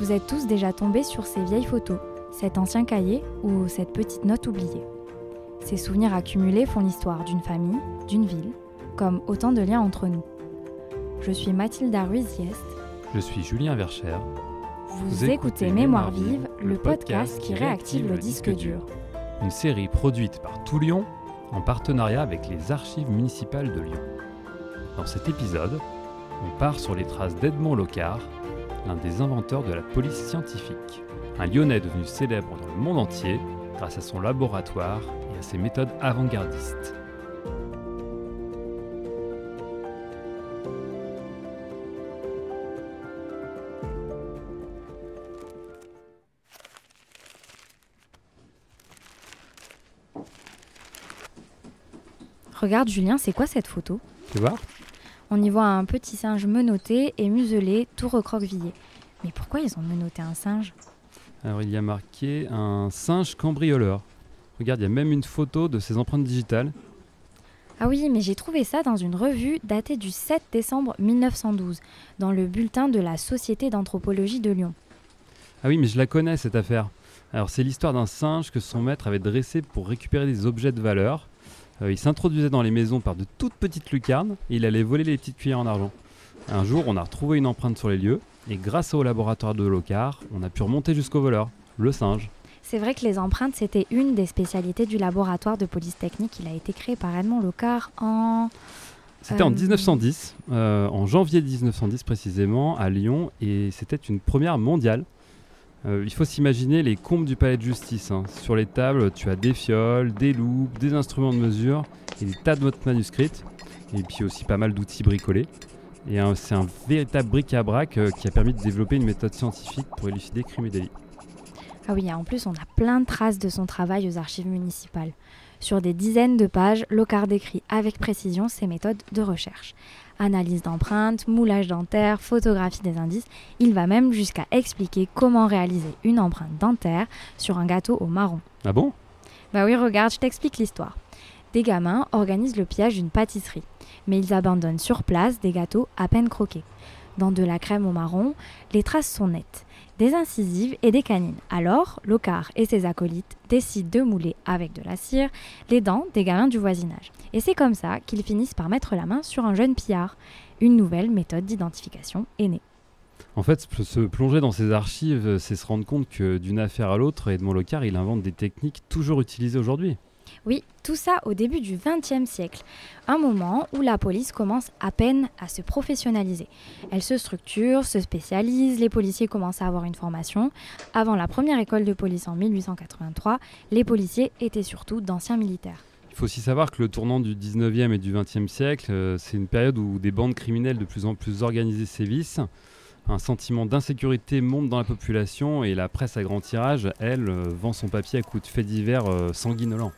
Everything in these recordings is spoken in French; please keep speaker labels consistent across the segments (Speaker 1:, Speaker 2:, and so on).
Speaker 1: Vous êtes tous déjà tombés sur ces vieilles photos, cet ancien cahier ou cette petite note oubliée. Ces souvenirs accumulés font l'histoire d'une famille, d'une ville, comme autant de liens entre nous. Je suis Mathilda Ruiz-Diest.
Speaker 2: Je suis Julien Vercher.
Speaker 1: Vous, écoutez Mémoire vive, le podcast qui réactive le disque dur.
Speaker 2: Une série produite par Tout Lyon en partenariat avec les archives municipales de Lyon. Dans cet épisode, on part sur les traces d'Edmond Locard, l'un des inventeurs de la police scientifique. Un Lyonnais devenu célèbre dans le monde entier grâce à son laboratoire et à ses méthodes avant-gardistes.
Speaker 1: Regarde Julien, c'est quoi cette photo?
Speaker 2: Tu vois?
Speaker 1: On y voit un petit singe menotté et muselé, tout recroquevillé. Mais pourquoi ils ont menotté un singe?
Speaker 2: Alors il y a marqué un singe cambrioleur. Regarde, il y a même une photo de ses empreintes digitales.
Speaker 1: Ah oui, mais j'ai trouvé ça dans une revue datée du 7 décembre 1912, dans le bulletin de la Société d'anthropologie de Lyon.
Speaker 2: Ah oui, mais je la connais cette affaire. Alors c'est l'histoire d'un singe que son maître avait dressé pour récupérer des objets de valeur. Euh, il s'introduisait dans les maisons par de toutes petites lucarnes et il allait voler les petites cuillères en argent. Un jour, on a retrouvé une empreinte sur les lieux et grâce au laboratoire de Locard, on a pu remonter jusqu'au voleur, le singe.
Speaker 1: C'est vrai que les empreintes, c'était une des spécialités du laboratoire de police technique. Il a été créé par Edmond Locard en...
Speaker 2: C'était en
Speaker 1: Euh,
Speaker 2: 1910, euh, en janvier 1910 précisément, à Lyon, et c'était une première mondiale. Euh, il faut s'imaginer les combles du palais de justice. hein. Sur les tables, tu as des fioles, des loupes, des instruments de mesure et des tas de notes manuscrites, et puis aussi pas mal d'outils bricolés. Et c'est un véritable bric-à-brac euh, qui a permis de développer une méthode scientifique pour élucider crimes et délits.
Speaker 1: Ah oui, en plus, on a plein de traces de son travail aux archives municipales. Sur des dizaines de pages, Locard décrit avec précision ses méthodes de recherche. Analyse d'empreintes, moulage dentaire, photographie des indices. Il va même jusqu'à expliquer comment réaliser une empreinte dentaire sur un gâteau au marron.
Speaker 2: Ah bon?
Speaker 1: Bah oui, regarde, je t'explique l'histoire. Des gamins organisent le pillage d'une pâtisserie, mais ils abandonnent sur place des gâteaux à peine croqués. Dans de la crème au marron, les traces sont nettes, des incisives et des canines. Alors, Locard et ses acolytes décident de mouler avec de la cire les dents des gamins du voisinage. Et c'est comme ça qu'ils finissent par mettre la main sur un jeune pillard. Une nouvelle méthode d'identification est née.
Speaker 2: En fait, se- plonger dans ses archives, euh, c'est se rendre compte que d'une affaire à l'autre, Edmond Locard, il invente des techniques toujours utilisées aujourd'hui.
Speaker 1: Oui, tout ça au début du XXe siècle, un moment où la police commence à peine à se professionnaliser. Elle se structure, se spécialise, les policiers commencent à avoir une formation. Avant la première école de police en 1883, les policiers étaient surtout d'anciens militaires.
Speaker 2: Il faut aussi savoir que le tournant du 19e et du 20e siècle, euh, c'est une période où des bandes criminelles de plus en plus organisées sévissent. Un sentiment d'insécurité monte dans la population et la presse à grand tirage, elle, euh, vend son papier à coups de faits divers euh, sanguinolents.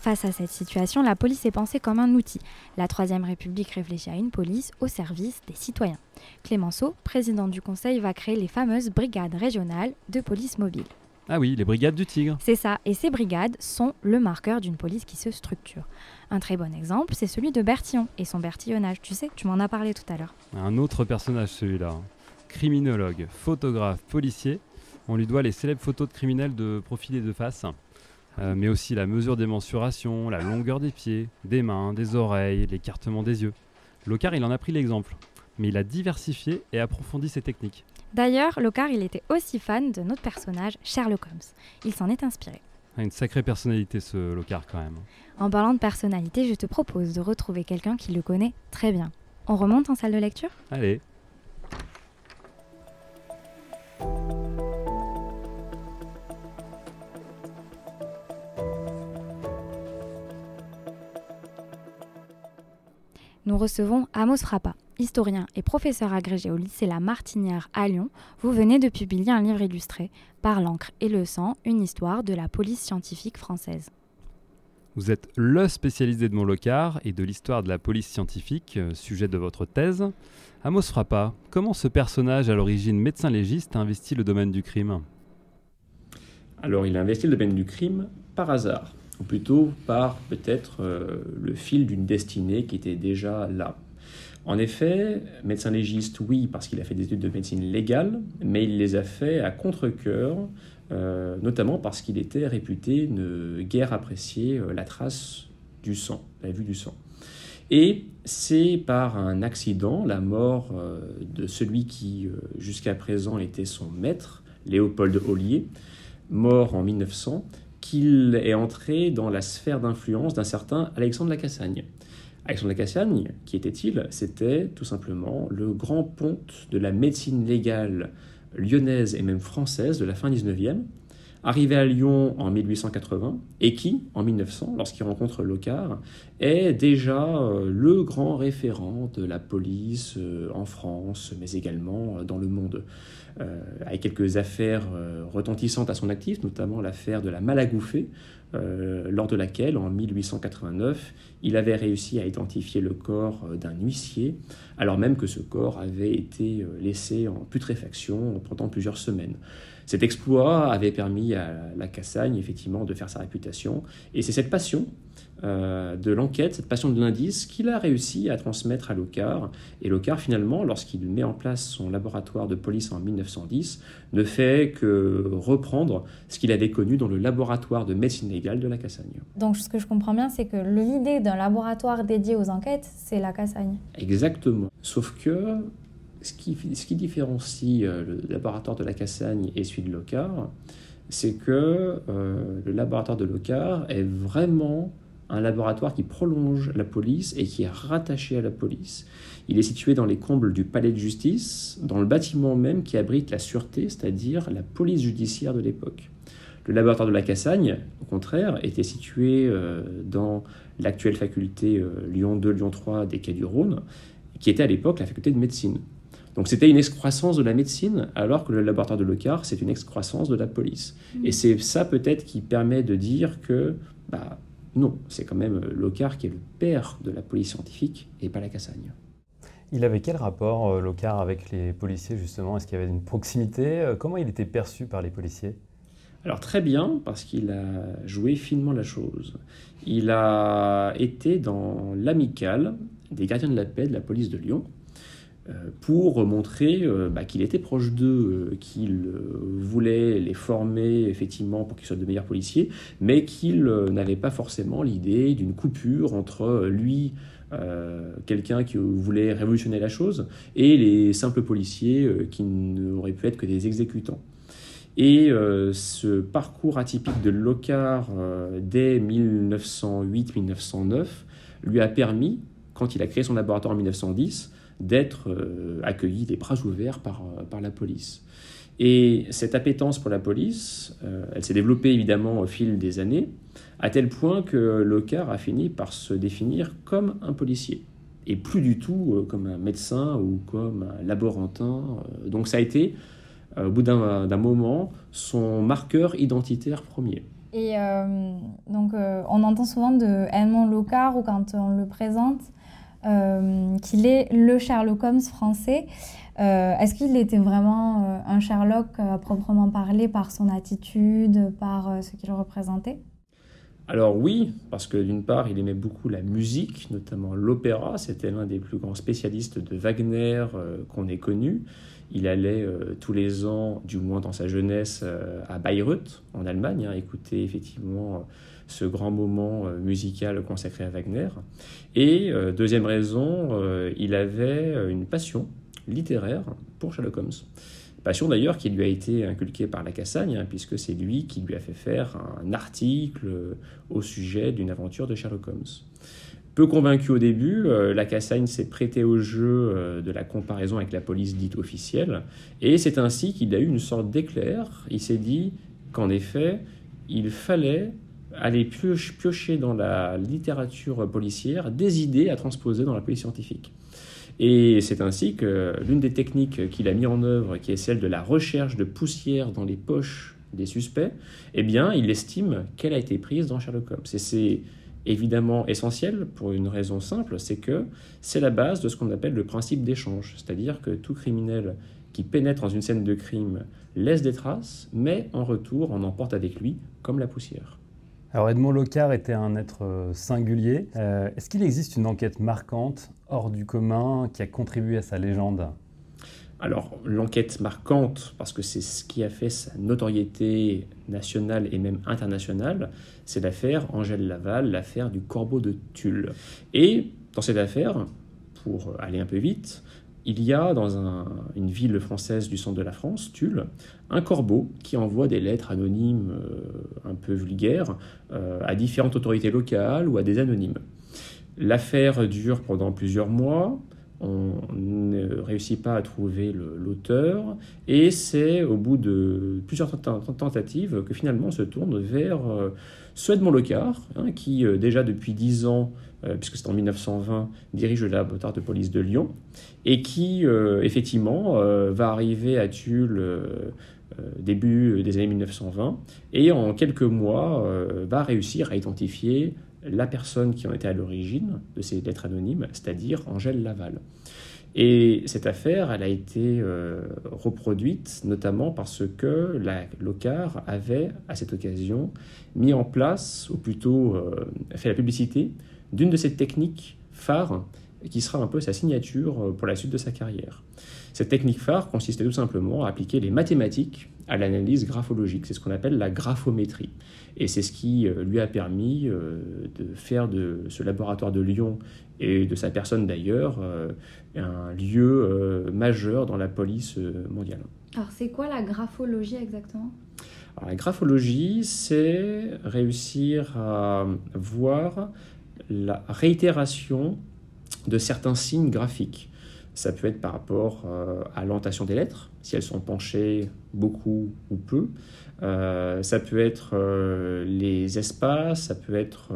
Speaker 1: Face à cette situation, la police est pensée comme un outil. La Troisième République réfléchit à une police au service des citoyens. Clémenceau, président du Conseil, va créer les fameuses brigades régionales de police mobile.
Speaker 2: Ah oui, les brigades du Tigre.
Speaker 1: C'est ça, et ces brigades sont le marqueur d'une police qui se structure. Un très bon exemple, c'est celui de Bertillon et son bertillonnage. Tu sais, tu m'en as parlé tout à l'heure.
Speaker 2: Un autre personnage celui-là. Criminologue, photographe, policier. On lui doit les célèbres photos de criminels de profil et de face. Euh, mais aussi la mesure des mensurations, la longueur des pieds, des mains, des oreilles, l'écartement des yeux. Locard, il en a pris l'exemple. Mais il a diversifié et approfondi ses techniques.
Speaker 1: D'ailleurs, Locard, il était aussi fan de notre personnage, Sherlock Holmes. Il s'en est inspiré.
Speaker 2: Ah, Une sacrée personnalité ce Locard quand même.
Speaker 1: En parlant de personnalité, je te propose de retrouver quelqu'un qui le connaît très bien. On remonte en salle de lecture?
Speaker 2: Allez,
Speaker 1: Nous recevons Amos Frappa, historien et professeur agrégé au lycée La Martinière à Lyon. Vous venez de publier un livre illustré, Par l'encre et le sang, une histoire de la police scientifique française.
Speaker 2: vous êtes le spécialiste d'Edmond Locard et de l'histoire de la police scientifique, euh, sujet de votre thèse. Amos Frappa, comment ce personnage à l'origine médecin légiste a investi le domaine du crime?
Speaker 3: Alors il a investi le domaine du crime par hasard, ou plutôt par peut-être euh, le fil d'une destinée qui était déjà là. En effet, médecin légiste, oui, parce qu'il a fait des études de médecine légale, mais il les a fait à contre-coeur, euh, notamment parce qu'il était réputé ne guère apprécier euh, la trace du sang, la vue du sang. Et c'est par un accident, la mort de celui qui jusqu'à présent était son maître, Léopold Ollier, mort en 1900, qu'il est entré dans la sphère d'influence d'un certain Alexandre Lacassagne. Alexandre Lacassagne, qui était-il? C'était tout simplement le grand ponte de la médecine légale lyonnaise et même française de la fin 19e, arrivé à Lyon en 1880 et qui, en 1900, lorsqu'il rencontre Locard, est déjà euh, le grand référent de la police euh, en France, mais également euh, dans le monde. avec quelques affaires retentissantes à son actif, notamment l'affaire de la Malagouffée, lors de laquelle, en 1889, il avait réussi à identifier le corps d'un huissier, alors même que ce corps avait été laissé en putréfaction pendant plusieurs semaines. Cet exploit avait permis à la Cassagne, effectivement, de faire sa réputation. Et c'est cette passion euh, de l'enquête, cette passion de l'indice, qu'il a réussi à transmettre à Locard. Et Locard, finalement, lorsqu'il met en place son laboratoire de police en 1910, ne fait que reprendre ce qu'il avait connu dans le laboratoire de médecine légale de la Cassagne.
Speaker 1: Donc, ce que je comprends bien, c'est que l'idée d'un laboratoire dédié aux enquêtes, c'est la Cassagne.
Speaker 3: Exactement. Sauf que ce qui, ce qui différencie euh, le laboratoire de la Cassagne et celui de Locard, c'est que euh, le laboratoire de Locard est vraiment un laboratoire qui prolonge la police et qui est rattaché à la police. Il est situé dans les combles du palais de justice, dans le bâtiment même qui abrite la sûreté, c'est-à-dire la police judiciaire de l'époque. Le laboratoire de la Cassagne, au contraire, était situé euh, dans l'actuelle faculté Lyon 2, Lyon 3 des Quais du Rhône, qui était à l'époque la faculté de médecine. Donc c'était une excroissance de la médecine, alors que le laboratoire de Locard, c'est une excroissance de la police. Mm. Et c'est ça peut-être qui permet de dire que, bah, non, c'est quand même Locard qui est le père de la police scientifique et pas la Cassagne.
Speaker 4: Il avait quel rapport, euh, Locard, avec les policiers, justement? Est-ce qu'il y avait une proximité? Euh, Comment il était perçu par les policiers?
Speaker 3: Alors très bien, parce qu'il a joué finement la chose. Il a été dans l'amicale des gardiens de la paix de la police de Lyon, euh, pour montrer euh, bah, qu'il était proche d'eux, euh, qu'il voulait les former effectivement pour qu'ils soient de meilleurs policiers, mais qu'il n'avait pas forcément l'idée d'une coupure entre lui, quelqu'un qui voulait révolutionner la chose, et les simples policiers qui n'auraient pu être que des exécutants. Et ce parcours atypique de Locard dès 1908-1909 lui a permis, quand il a créé son laboratoire en 1910, d'être euh, accueilli des bras ouverts par, euh, par la police. Et cette appétence pour la police, euh, elle s'est développée évidemment au fil des années, à tel point que Locard a fini par se définir comme un policier, et plus du tout comme un médecin ou comme un laborantin. Donc ça a été, au bout d'un moment, son marqueur identitaire premier.
Speaker 1: Et donc on entend souvent de Edmond Locard, ou quand on le présente, qu'il est le Sherlock Holmes français. Euh, est-ce qu'il était vraiment euh, un Sherlock à proprement parler par son attitude, par ce qu'il représentait?
Speaker 3: Alors oui, parce que d'une part, il aimait beaucoup la musique, notamment l'opéra. C'était l'un des plus grands spécialistes de Wagner qu'on ait connu. Il allait tous les ans, du moins dans sa jeunesse, à Bayreuth, en Allemagne, hein, écouter effectivement ce grand moment euh, musical consacré à Wagner. Et euh, deuxième raison, euh, il avait une passion littéraire pour Sherlock Holmes. Passion d'ailleurs qui lui a été inculquée par la Cassagne, hein, puisque c'est lui qui lui a fait faire un article au sujet d'une aventure de Sherlock Holmes. Peu convaincu au début, la Cassagne s'est prêté au jeu de la comparaison avec la police dite officielle, et c'est ainsi qu'il a eu une sorte d'éclair. Il s'est dit qu'en effet, il fallait aller piocher dans la littérature policière des idées à transposer dans la police scientifique. Et c'est ainsi que l'une des techniques qu'il a mis en œuvre, qui est celle de la recherche de poussière dans les poches des suspects, eh bien, il estime qu'elle a été prise dans Sherlock Holmes. Et c'est évidemment essentiel pour une raison simple, c'est que c'est la base de ce qu'on appelle le principe d'échange. C'est-à-dire que tout criminel qui pénètre dans une scène de crime laisse des traces, mais en retour, on emporte avec lui comme la poussière.
Speaker 4: Alors Edmond Locard était un être euh, singulier. Euh, est-ce qu'il existe une enquête marquante, hors du commun, qui a contribué à sa légende?
Speaker 3: Alors, l'enquête marquante, parce que c'est ce qui a fait sa notoriété nationale et même internationale, c'est l'affaire Angèle Laval, l'affaire du corbeau de Tulle. Et dans cette affaire, pour aller un peu vite, il y a dans une ville française du centre de la France, Tulle, un corbeau qui envoie des lettres anonymes euh, un peu vulgaires euh, à différentes autorités locales ou à des anonymes. L'affaire dure pendant plusieurs mois, on ne réussit pas à trouver l'auteur, et c'est au bout de plusieurs tentatives que finalement on se tourne vers euh, hein, qui euh, déjà depuis 10 ans, euh, puisque c'est en 1920, dirige le laboratoire de police de Lyon, et qui effectivement va arriver à Tulle début des années 1920, et en quelques mois va réussir à identifier la personne qui en était à l'origine de ces lettres anonymes, c'est-à-dire Angèle Laval. Et cette affaire, elle a été euh, reproduite notamment parce que la avait, à cette occasion, mis en place, ou plutôt euh, fait la publicité, d'une de ces techniques phares qui sera un peu sa signature euh, pour la suite de sa carrière. Cette technique phare consistait tout simplement à appliquer les mathématiques à l'analyse graphologique. C'est ce qu'on appelle la graphométrie. Et c'est ce qui euh, lui a permis euh, de faire de ce laboratoire de Lyon et de sa personne d'ailleurs un lieu majeur dans la police mondiale.
Speaker 1: Alors c'est quoi la graphologie exactement?
Speaker 3: La graphologie, c'est réussir à voir la réitération de certains signes graphiques. Ça peut être par rapport euh, à l'orientation des lettres, si elles sont penchées beaucoup ou peu. Euh, ça peut être euh, les espaces, ça peut être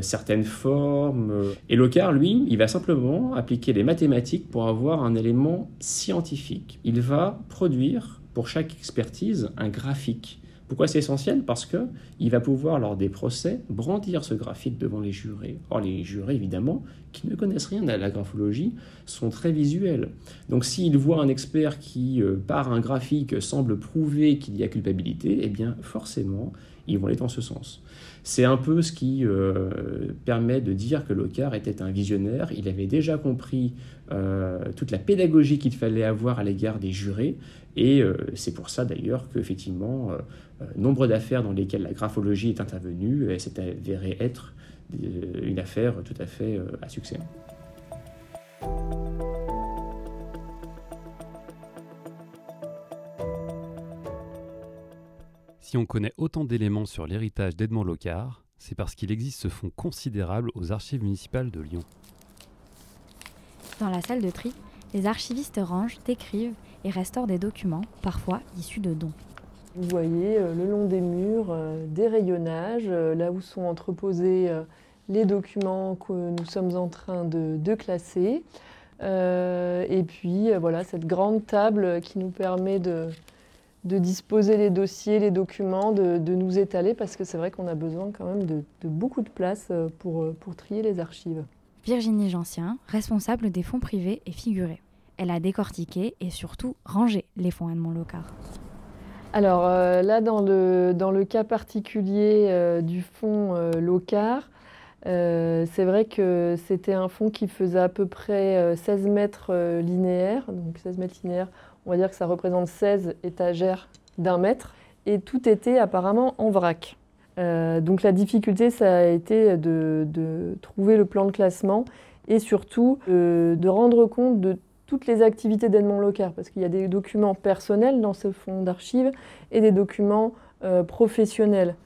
Speaker 3: certaines formes. Et Locard, lui, il va simplement appliquer les mathématiques pour avoir un élément scientifique. Il va produire pour chaque expertise un graphique pourquoi c'est essentiel? Parce que il va pouvoir, lors des procès, brandir ce graphique devant les jurés. Or, les jurés, évidemment, qui ne connaissent rien à la graphologie, sont très visuels. Donc, s'ils voient un expert qui, euh, par un graphique, semble prouver qu'il y a culpabilité, eh bien, forcément, ils vont aller dans ce sens. C'est un peu ce qui euh, permet de dire que Locard était un visionnaire. Il avait déjà compris euh, toute la pédagogie qu'il fallait avoir à l'égard des jurés. Et c'est pour ça d'ailleurs qu'effectivement, euh, nombre d'affaires dans lesquelles la graphologie est intervenue s'est avéré être euh, une affaire tout à fait euh, à succès.
Speaker 2: Si on connaît autant d'éléments sur l'héritage d'Edmond Locard, c'est parce qu'il existe ce fonds considérable aux archives municipales de Lyon.
Speaker 1: Dans la salle de tri, les archivistes rangent, écrivent et restaurent des documents, parfois issus de dons.
Speaker 5: Vous voyez euh, le long des murs euh, des rayonnages, euh, là où sont entreposés les documents que nous sommes en train de, classer. et puis voilà cette grande table qui nous permet de, disposer les dossiers, les documents, de, nous étaler, parce que c'est vrai qu'on a besoin quand même de, beaucoup de place pour, pour trier les archives.
Speaker 1: Virginie Gensien, responsable des fonds privés et figurés. Elle a décortiqué et surtout rangé les fonds Edmond Locard.
Speaker 5: Alors euh, là, dans le, dans le, cas particulier euh, du fonds euh, Locar, c'est vrai que c'était un fonds qui faisait à peu près 16 mètres linéaires. Donc 16 mètres linéaires, on va dire que ça représente 16 étagères d'un mètre. Et tout était apparemment en vrac. donc la difficulté, ça a été de, de, trouver le plan de classement et surtout de rendre compte de toutes les activités d'Edmond Locard, parce qu'il y a des documents personnels dans ce fonds d'archives et des documents euh, professionnels.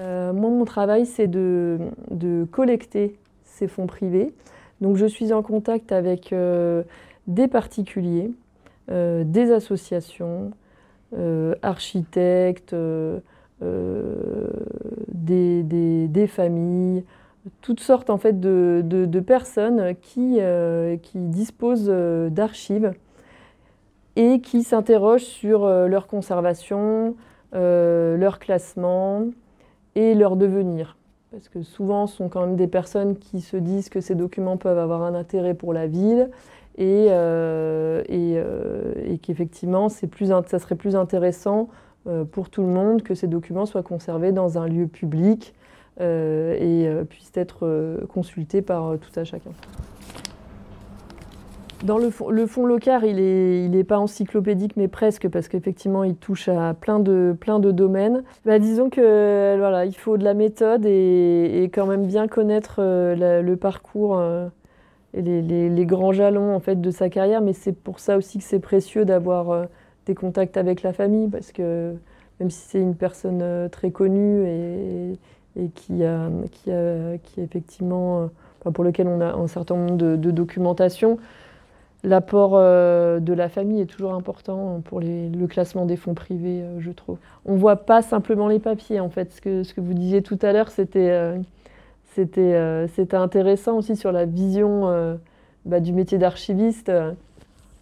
Speaker 5: Euh, moi, mon travail, c'est de, collecter ces fonds privés. Donc, je suis en contact avec euh, des particuliers, des associations, architectes, des, familles, toutes sortes en fait de, personnes qui, euh, disposent euh, d'archives et qui s'interrogent sur euh, leur conservation, leur classement et leur devenir. Parce que souvent, ce sont quand même des personnes qui se disent que ces documents peuvent avoir un intérêt pour la ville et, et, et qu'effectivement, ça serait plus intéressant pour tout le monde que ces documents soient conservés dans un lieu public et puissent être consultés par tout à chacun. Dans le, fond, le fonds Locar, il n'est il est pas encyclopédique, mais presque, parce qu'effectivement, il touche à plein de, plein de domaines. Bah, disons que voilà, il faut de la méthode et, quand même bien connaître euh, le parcours euh, et les, les, grands jalons en fait, de sa carrière. Mais c'est pour ça aussi que c'est précieux d'avoir euh, des contacts avec la famille, parce que même si c'est une personne très connue et, et qui, a, qui, a, qui effectivement, pour lequel on a un certain nombre de, de documentation, L'apport euh, de la famille est toujours important pour le classement des fonds privés, euh, je trouve. On ne voit pas simplement les papiers, en fait. Ce que, ce que vous disiez tout à l'heure, c'était euh, c'était intéressant aussi sur la vision bah, du métier d'archiviste.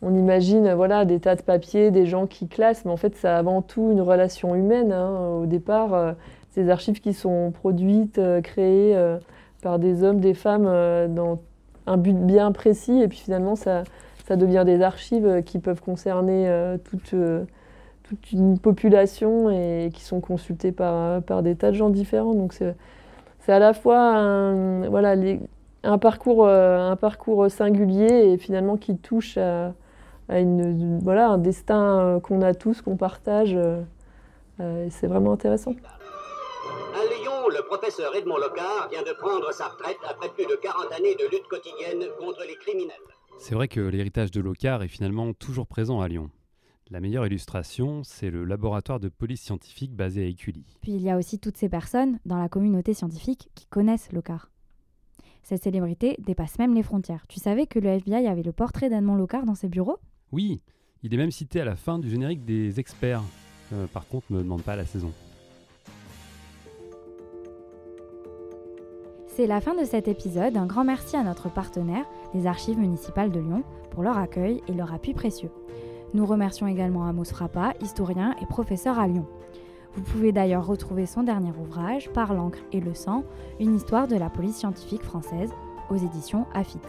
Speaker 5: On imagine voilà, des tas de papiers, des gens qui classent, mais en fait, c'est avant tout une relation humaine. Hein. Au départ, ces archives qui sont produites, créées par des hommes, des femmes dans un but bien précis, et puis finalement, ça devient des archives euh, qui peuvent concerner euh, toute, euh, une population et qui sont consultées par, des tas de gens différents. Donc c'est à la fois un, voilà, un, parcours, singulier et finalement qui touche à, une, voilà, un destin qu'on a tous, qu'on partage. c'est vraiment intéressant.
Speaker 6: Le professeur Edmond Locard vient de prendre sa retraite après plus de 40 années de lutte quotidienne contre les criminels.
Speaker 2: C'est vrai que l'héritage de Locard est finalement toujours présent à Lyon. La meilleure illustration, c'est le laboratoire de police scientifique basé à Écully.
Speaker 1: Puis il y a aussi toutes ces personnes dans la communauté scientifique qui connaissent Locard. Cette célébrité dépasse même les frontières. Tu savais que le FBI avait le portrait d'Edmond Locard dans ses bureaux?
Speaker 2: Oui, il est même cité à la fin du générique des experts. Euh, par contre, ne me demande pas la saison.
Speaker 1: C'est la fin de cet épisode. Un grand merci à notre partenaire, les Archives municipales de Lyon, pour leur accueil et leur appui précieux. Nous remercions également Amos Frappa, historien et professeur à Lyon. Vous pouvez d'ailleurs retrouver son dernier ouvrage, Par l'encre et le sang, une histoire de la police scientifique française, aux éditions AFIT.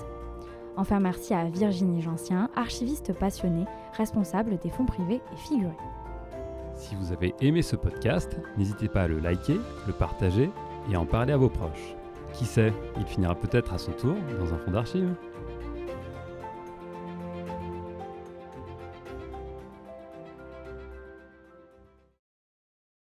Speaker 1: Enfin, merci à Virginie Jancien, archiviste passionnée, responsable des fonds privés et figurés.
Speaker 2: Si vous avez aimé ce podcast, n'hésitez pas à le liker, le partager et en parler à vos proches. Qui sait, il finira peut-être à son tour dans un fonds d'archives.